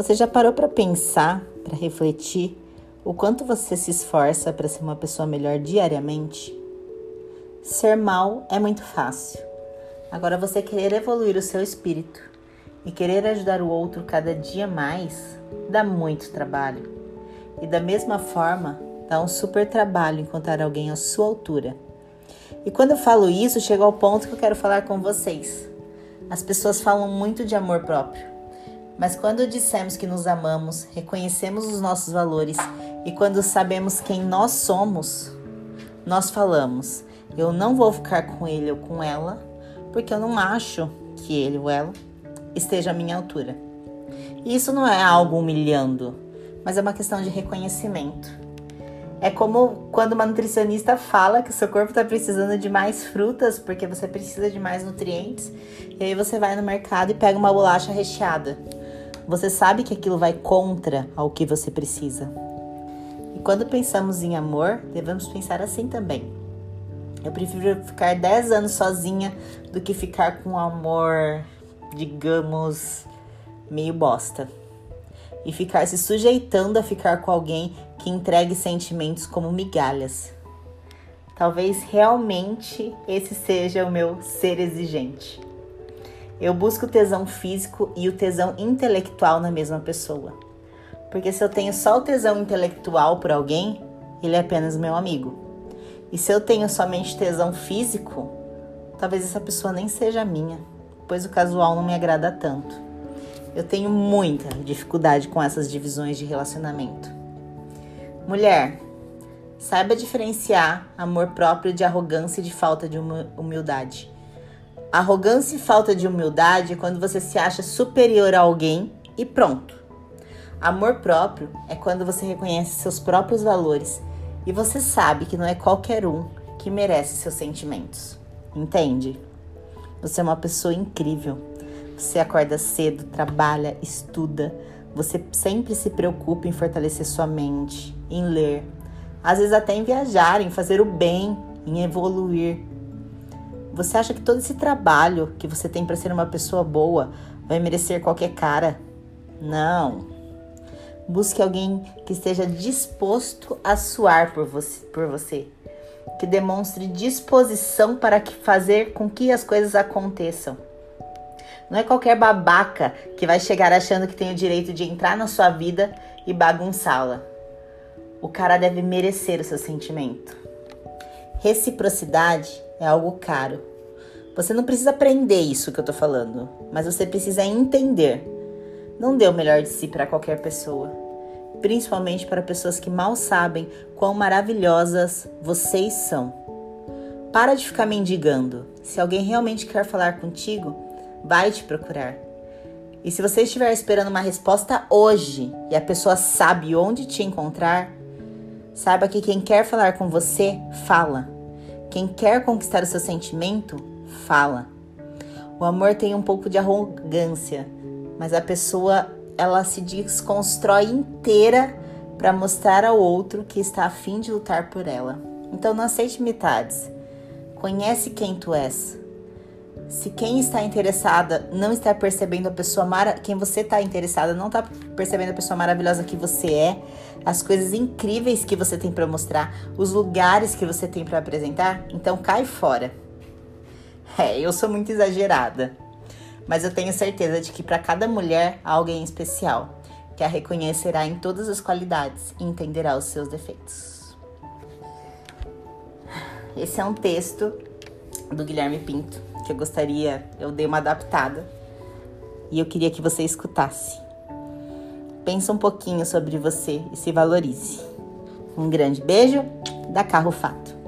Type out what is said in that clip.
Você já parou para pensar, para refletir o quanto você se esforça para ser uma pessoa melhor diariamente? Ser mal é muito fácil. Agora você querer evoluir o seu espírito e querer ajudar o outro cada dia mais dá muito trabalho. E da mesma forma, dá um super trabalho encontrar alguém à sua altura. E quando eu falo isso, chego ao ponto que eu quero falar com vocês. As pessoas falam muito de amor próprio, mas quando dissemos que nos amamos, reconhecemos os nossos valores e quando sabemos quem nós somos, nós falamos: eu não vou ficar com ele ou com ela, porque eu não acho que ele ou ela esteja à minha altura. E isso não é algo humilhando, mas é uma questão de reconhecimento. É como quando uma nutricionista fala que seu corpo está precisando de mais frutas porque você precisa de mais nutrientes, e aí você vai no mercado e pega uma bolacha recheada. Você sabe que aquilo vai contra ao que você precisa. E quando pensamos em amor, devemos pensar assim também. Eu prefiro ficar 10 anos sozinha do que ficar com um amor, digamos, meio bosta. E ficar se sujeitando a ficar com alguém que entregue sentimentos como migalhas. Talvez realmente esse seja o meu ser exigente. Eu busco o tesão físico e o tesão intelectual na mesma pessoa. Porque se eu tenho só o tesão intelectual por alguém, ele é apenas meu amigo. E se eu tenho somente tesão físico, talvez essa pessoa nem seja minha, pois o casual não me agrada tanto. Eu tenho muita dificuldade com essas divisões de relacionamento. Mulher, saiba diferenciar amor próprio de arrogância e de falta de humildade. Arrogância e falta de humildade é quando você se acha superior a alguém e pronto. Amor próprio é quando você reconhece seus próprios valores e você sabe que não é qualquer um que merece seus sentimentos. Entende? Você é uma pessoa incrível. Você acorda cedo, trabalha, estuda. Você sempre se preocupa em fortalecer sua mente, em ler, às vezes até em viajar, em fazer o bem, em evoluir. Você acha que todo esse trabalho que você tem para ser uma pessoa boa vai merecer qualquer cara? Não. Busque alguém que esteja disposto a suar por você, por você, que demonstre disposição para fazer com que as coisas aconteçam. Não é qualquer babaca que vai chegar achando que tem o direito de entrar na sua vida e bagunçá-la. O cara deve merecer o seu sentimento. Reciprocidade é algo caro. Você não precisa aprender isso que eu tô falando, mas você precisa entender. Não dê o melhor de si para qualquer pessoa, principalmente para pessoas que mal sabem quão maravilhosas vocês são. Para de ficar mendigando. Se alguém realmente quer falar contigo, vai te procurar. E se você estiver esperando uma resposta hoje e a pessoa sabe onde te encontrar, saiba que quem quer falar com você, fala. Quem quer conquistar o seu sentimento, fala. O amor tem um pouco de arrogância, mas a pessoa ela se desconstrói inteira para mostrar ao outro que está a fim de lutar por ela. Então não aceite metades. Conhece quem tu és. Se quem está interessada não está percebendo a pessoa mara, quem você está interessada não está percebendo a pessoa maravilhosa que você é, as coisas incríveis que você tem para mostrar, os lugares que você tem para apresentar, então cai fora. É, eu sou muito exagerada, mas eu tenho certeza de que para cada mulher há alguém especial que a reconhecerá em todas as qualidades e entenderá os seus defeitos. Esse é um texto do Guilherme Pinto que eu gostaria, eu dei uma adaptada e eu queria que você escutasse. Pensa um pouquinho sobre você e se valorize. Um grande beijo da Carro Fato.